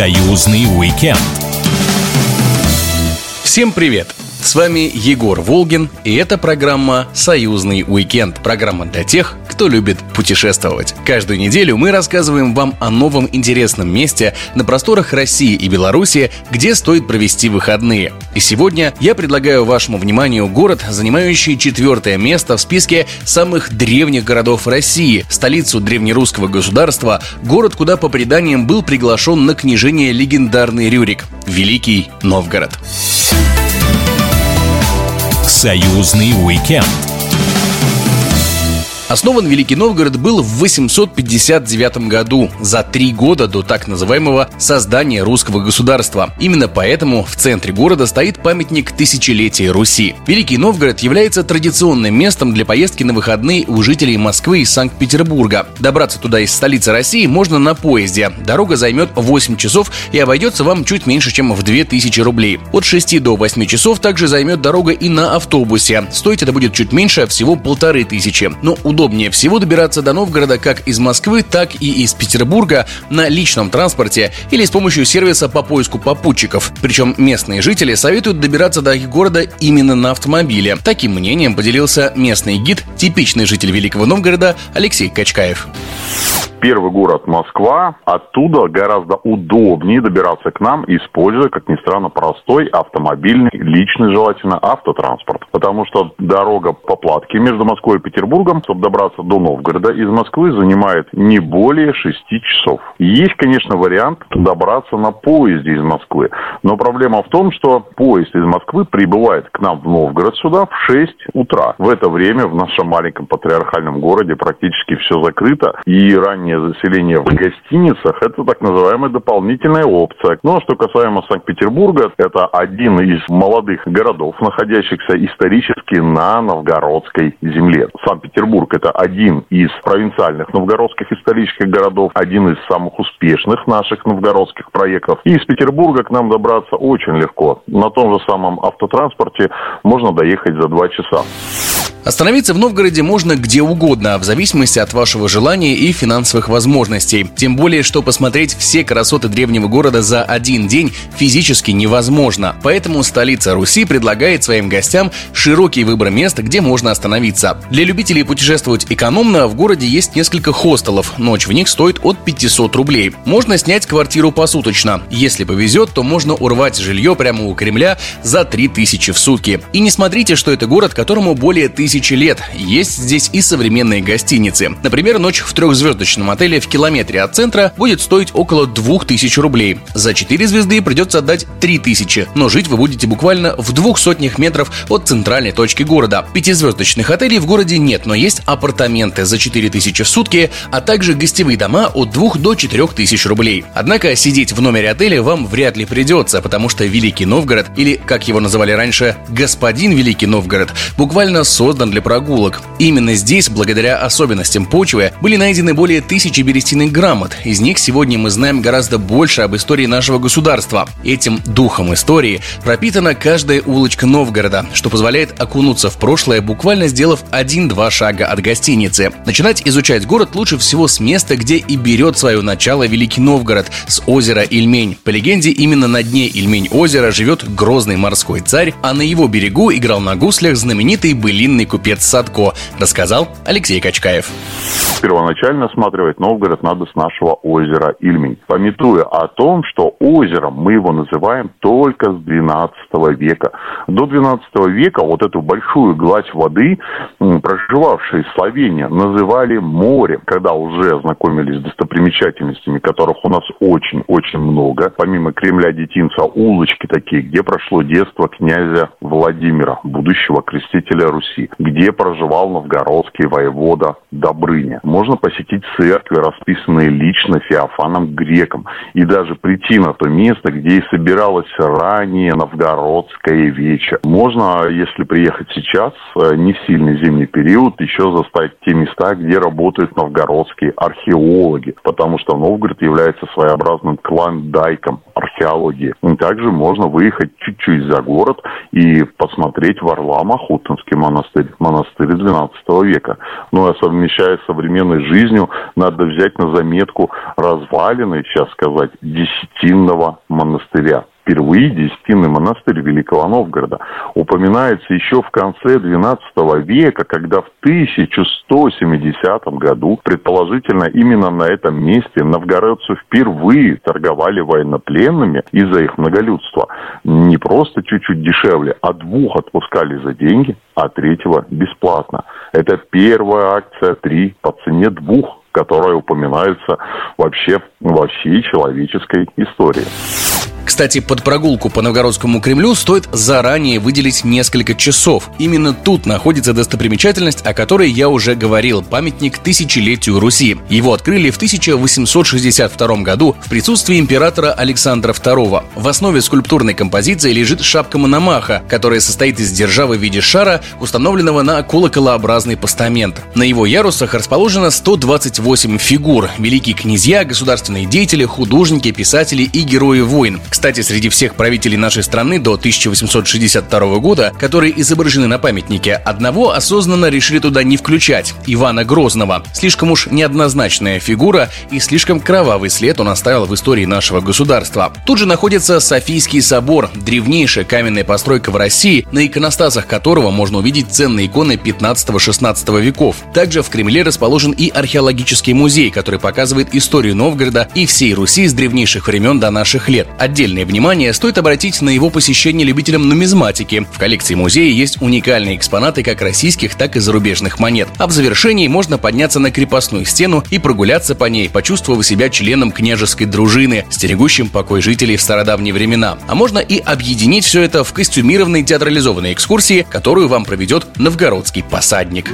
Союзный уикенд. Всем привет! С вами Егор Волгин, и это программа «Союзный уикенд». Программа для тех, кто любит путешествовать. Каждую неделю мы рассказываем вам о новом интересном месте на просторах России и Беларуси, где стоит провести выходные. И сегодня я предлагаю вашему вниманию город, занимающий четвертое место в списке самых древних городов России, столицу древнерусского государства, город, куда по преданиям был приглашен на княжение легендарный Рюрик – Великий Новгород. Союзный уикенд. Основан Великий Новгород был в 859 году, за три года до так называемого создания русского государства. Именно поэтому в центре города стоит памятник тысячелетия Руси. Великий Новгород является традиционным местом для поездки на выходные у жителей Москвы и Санкт-Петербурга. Добраться туда из столицы России можно на поезде. Дорога займет 8 часов и обойдется вам чуть меньше, чем в 2000 рублей. От 6 до 8 часов также займет дорога и на автобусе. Стоить это будет чуть меньше, всего полторы тысячи. Но удобно удобнее всего добираться до Новгорода как из Москвы, так и из Петербурга на личном транспорте или с помощью сервиса по поиску попутчиков. Причем местные жители советуют добираться до их города именно на автомобиле. Таким мнением поделился местный гид, типичный житель Великого Новгорода Алексей Качкаев первый город Москва, оттуда гораздо удобнее добираться к нам, используя, как ни странно, простой автомобильный, личный желательно автотранспорт. Потому что дорога по платке между Москвой и Петербургом, чтобы добраться до Новгорода из Москвы, занимает не более 6 часов. Есть, конечно, вариант добраться на поезде из Москвы. Но проблема в том, что поезд из Москвы прибывает к нам в Новгород сюда в 6 утра. В это время в нашем маленьком патриархальном городе практически все закрыто. И ранее раннее заселение в гостиницах – это так называемая дополнительная опция. Но ну, а что касаемо Санкт-Петербурга, это один из молодых городов, находящихся исторически на новгородской земле. Санкт-Петербург – это один из провинциальных новгородских исторических городов, один из самых успешных наших новгородских проектов. И из Петербурга к нам добраться очень легко. На том же самом автотранспорте можно доехать за два часа. Остановиться в Новгороде можно где угодно, в зависимости от вашего желания и финансовых возможностей. Тем более, что посмотреть все красоты древнего города за один день физически невозможно. Поэтому столица Руси предлагает своим гостям широкий выбор мест, где можно остановиться. Для любителей путешествовать экономно в городе есть несколько хостелов. Ночь в них стоит от 500 рублей. Можно снять квартиру посуточно. Если повезет, то можно урвать жилье прямо у Кремля за 3000 в сутки. И не смотрите, что это город, которому более тысячи тысячи лет. Есть здесь и современные гостиницы. Например, ночь в трехзвездочном отеле в километре от центра будет стоить около 2000 рублей. За 4 звезды придется отдать 3000, но жить вы будете буквально в двух сотнях метров от центральной точки города. Пятизвездочных отелей в городе нет, но есть апартаменты за 4000 в сутки, а также гостевые дома от 2 до 4000 рублей. Однако сидеть в номере отеля вам вряд ли придется, потому что Великий Новгород, или как его называли раньше, господин Великий Новгород, буквально создан создан для прогулок. Именно здесь, благодаря особенностям почвы, были найдены более тысячи берестяных грамот. Из них сегодня мы знаем гораздо больше об истории нашего государства. Этим духом истории пропитана каждая улочка Новгорода, что позволяет окунуться в прошлое, буквально сделав один-два шага от гостиницы. Начинать изучать город лучше всего с места, где и берет свое начало Великий Новгород, с озера Ильмень. По легенде, именно на дне Ильмень-озера живет грозный морской царь, а на его берегу играл на гуслях знаменитый былинный купец Садко, рассказал Алексей Качкаев. Первоначально осматривать Новгород надо с нашего озера Ильмень, пометуя о том, что озером мы его называем только с 12 века. До 12 века вот эту большую гладь воды проживавшие словения называли морем. Когда уже ознакомились с достопримечательностями, которых у нас очень-очень много, помимо Кремля Детинца, улочки такие, где прошло детство князя Владимира, будущего крестителя Руси, где проживал новгородский воевода Добрыня. Можно посетить церкви, расписанные лично Феофаном Греком, и даже прийти на то место, где и собиралась ранее новгородская веча. Можно, если приехать сейчас, э, не в сильный зимний период, еще застать те места, где работают новгородские археологи, потому что Новгород является своеобразным клондайком археологии. Также можно выехать чуть-чуть за город и посмотреть Варлам Ахутинский монастырь, монастырь 12 века. Ну, а совмещая с современной жизнью, надо взять на заметку развалины, сейчас сказать, десятинного монастыря впервые Десятинный монастырь Великого Новгорода упоминается еще в конце XII века, когда в 1170 году, предположительно именно на этом месте, новгородцы впервые торговали военнопленными из-за их многолюдства. Не просто чуть-чуть дешевле, а двух отпускали за деньги, а третьего бесплатно. Это первая акция три по цене двух которая упоминается вообще во всей человеческой истории. Кстати, под прогулку по Новгородскому Кремлю стоит заранее выделить несколько часов. Именно тут находится достопримечательность, о которой я уже говорил, памятник тысячелетию Руси. Его открыли в 1862 году в присутствии императора Александра II. В основе скульптурной композиции лежит шапка Мономаха, которая состоит из державы в виде шара, установленного на колоколообразный постамент. На его ярусах расположено 128 фигур – великие князья, государственные деятели, художники, писатели и герои войн. Кстати, среди всех правителей нашей страны до 1862 года, которые изображены на памятнике, одного осознанно решили туда не включать – Ивана Грозного. Слишком уж неоднозначная фигура и слишком кровавый след он оставил в истории нашего государства. Тут же находится Софийский собор, древнейшая каменная постройка в России, на иконостасах которого можно увидеть ценные иконы 15-16 веков. Также в Кремле расположен и археологический музей, который показывает историю Новгорода и всей Руси с древнейших времен до наших лет. Отдельно Отдельное внимание стоит обратить на его посещение любителям нумизматики. В коллекции музея есть уникальные экспонаты как российских, так и зарубежных монет. А в завершении можно подняться на крепостную стену и прогуляться по ней, почувствовав себя членом княжеской дружины, стерегущим покой жителей в стародавние времена. А можно и объединить все это в костюмированной театрализованной экскурсии, которую вам проведет новгородский посадник.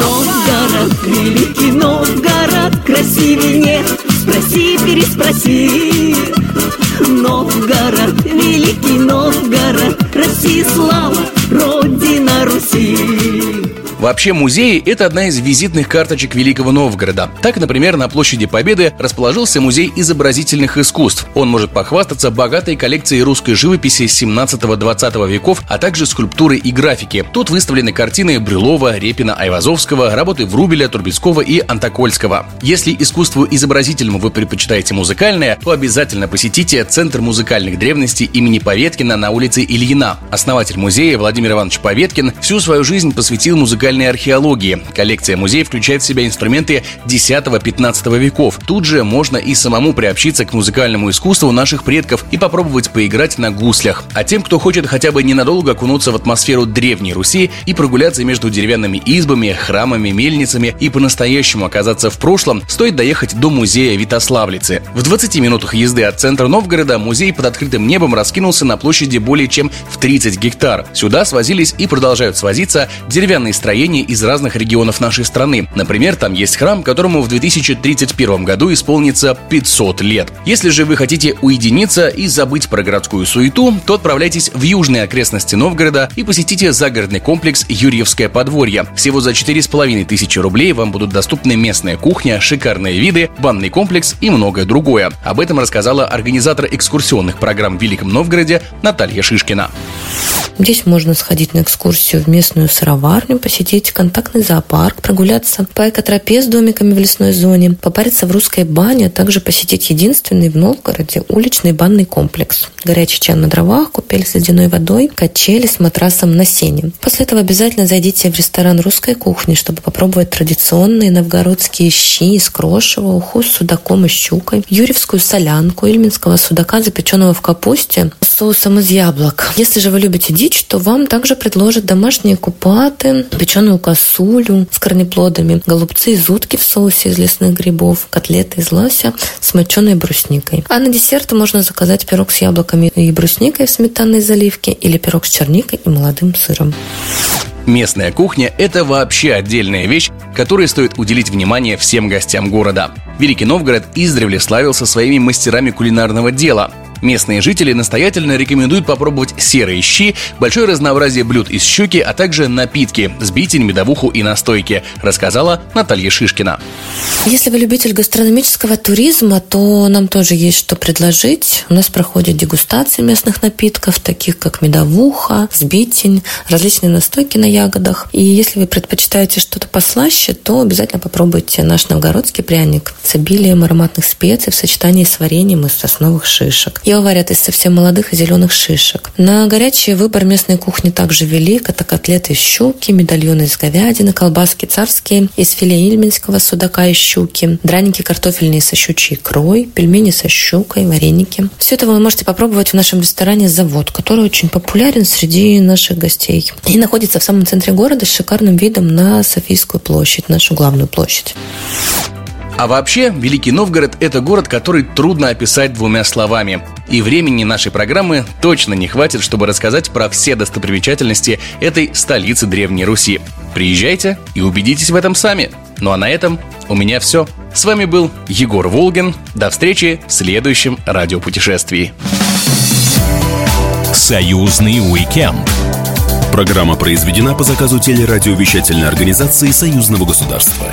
Новгород, великий Новгород, красивее нет Спроси, переспроси. Новгород, великий Новгород России слава, Родина Руси Вообще музеи – это одна из визитных карточек Великого Новгорода. Так, например, на площади Победы расположился музей изобразительных искусств. Он может похвастаться богатой коллекцией русской живописи 17-20 веков, а также скульптуры и графики. Тут выставлены картины Брюлова, Репина, Айвазовского, работы Врубеля, Турбецкого и Антокольского. Если искусству изобразительному вы предпочитаете музыкальное, то обязательно посетите Центр музыкальных древностей имени Поветкина на улице Ильина. Основатель музея Владимир Иванович Поветкин всю свою жизнь посвятил музыкальному музыкальной археологии. Коллекция музея включает в себя инструменты 10-15 веков. Тут же можно и самому приобщиться к музыкальному искусству наших предков и попробовать поиграть на гуслях. А тем, кто хочет хотя бы ненадолго окунуться в атмосферу Древней Руси и прогуляться между деревянными избами, храмами, мельницами и по-настоящему оказаться в прошлом, стоит доехать до музея Витославлицы. В 20 минутах езды от центра Новгорода музей под открытым небом раскинулся на площади более чем в 30 гектар. Сюда свозились и продолжают свозиться деревянные строения строений из разных регионов нашей страны. Например, там есть храм, которому в 2031 году исполнится 500 лет. Если же вы хотите уединиться и забыть про городскую суету, то отправляйтесь в южные окрестности Новгорода и посетите загородный комплекс Юрьевское подворье. Всего за 4,5 тысячи рублей вам будут доступны местная кухня, шикарные виды, банный комплекс и многое другое. Об этом рассказала организатор экскурсионных программ в Великом Новгороде Наталья Шишкина. Здесь можно сходить на экскурсию в местную сыроварню, посетить контактный зоопарк, прогуляться по экотропе с домиками в лесной зоне, попариться в русской бане, а также посетить единственный в Новгороде уличный банный комплекс. Горячий чан на дровах, купель с ледяной водой, качели с матрасом на сене. После этого обязательно зайдите в ресторан русской кухни, чтобы попробовать традиционные новгородские щи из крошева, уху с судаком и щукой, юрьевскую солянку, ильминского судака, запеченного в капусте с соусом из яблок. Если же вы любите дичь, то вам также предложат домашние купаты, печеную косулю с корнеплодами, голубцы из утки в соусе из лесных грибов, котлеты из лося с моченой брусникой. А на десерт можно заказать пирог с яблоками и брусникой в сметанной заливке или пирог с черникой и молодым сыром. Местная кухня – это вообще отдельная вещь, которой стоит уделить внимание всем гостям города. Великий Новгород издревле славился своими мастерами кулинарного дела. Местные жители настоятельно рекомендуют попробовать серые щи, большое разнообразие блюд из щуки, а также напитки – сбитень, медовуху и настойки, рассказала Наталья Шишкина. Если вы любитель гастрономического туризма, то нам тоже есть что предложить. У нас проходят дегустации местных напитков, таких как медовуха, сбитень, различные настойки на ягодах. И если вы предпочитаете что-то послаще, то обязательно попробуйте наш новгородский пряник с обилием ароматных специй в сочетании с вареньем из сосновых шишек. Его варят из совсем молодых и зеленых шишек. На горячий выбор местной кухни также велик. Это котлеты из щуки, медальоны из говядины, колбаски царские из филе ильмельского судака и щуки, драники картофельные со щучьей икрой, пельмени со щукой, вареники. Все это вы можете попробовать в нашем ресторане «Завод», который очень популярен среди наших гостей. И находится в самом центре города с шикарным видом на Софийскую площадь, нашу главную площадь. А вообще, Великий Новгород – это город, который трудно описать двумя словами. И времени нашей программы точно не хватит, чтобы рассказать про все достопримечательности этой столицы Древней Руси. Приезжайте и убедитесь в этом сами. Ну а на этом у меня все. С вами был Егор Волгин. До встречи в следующем радиопутешествии. Союзный уикенд. Программа произведена по заказу телерадиовещательной организации Союзного государства.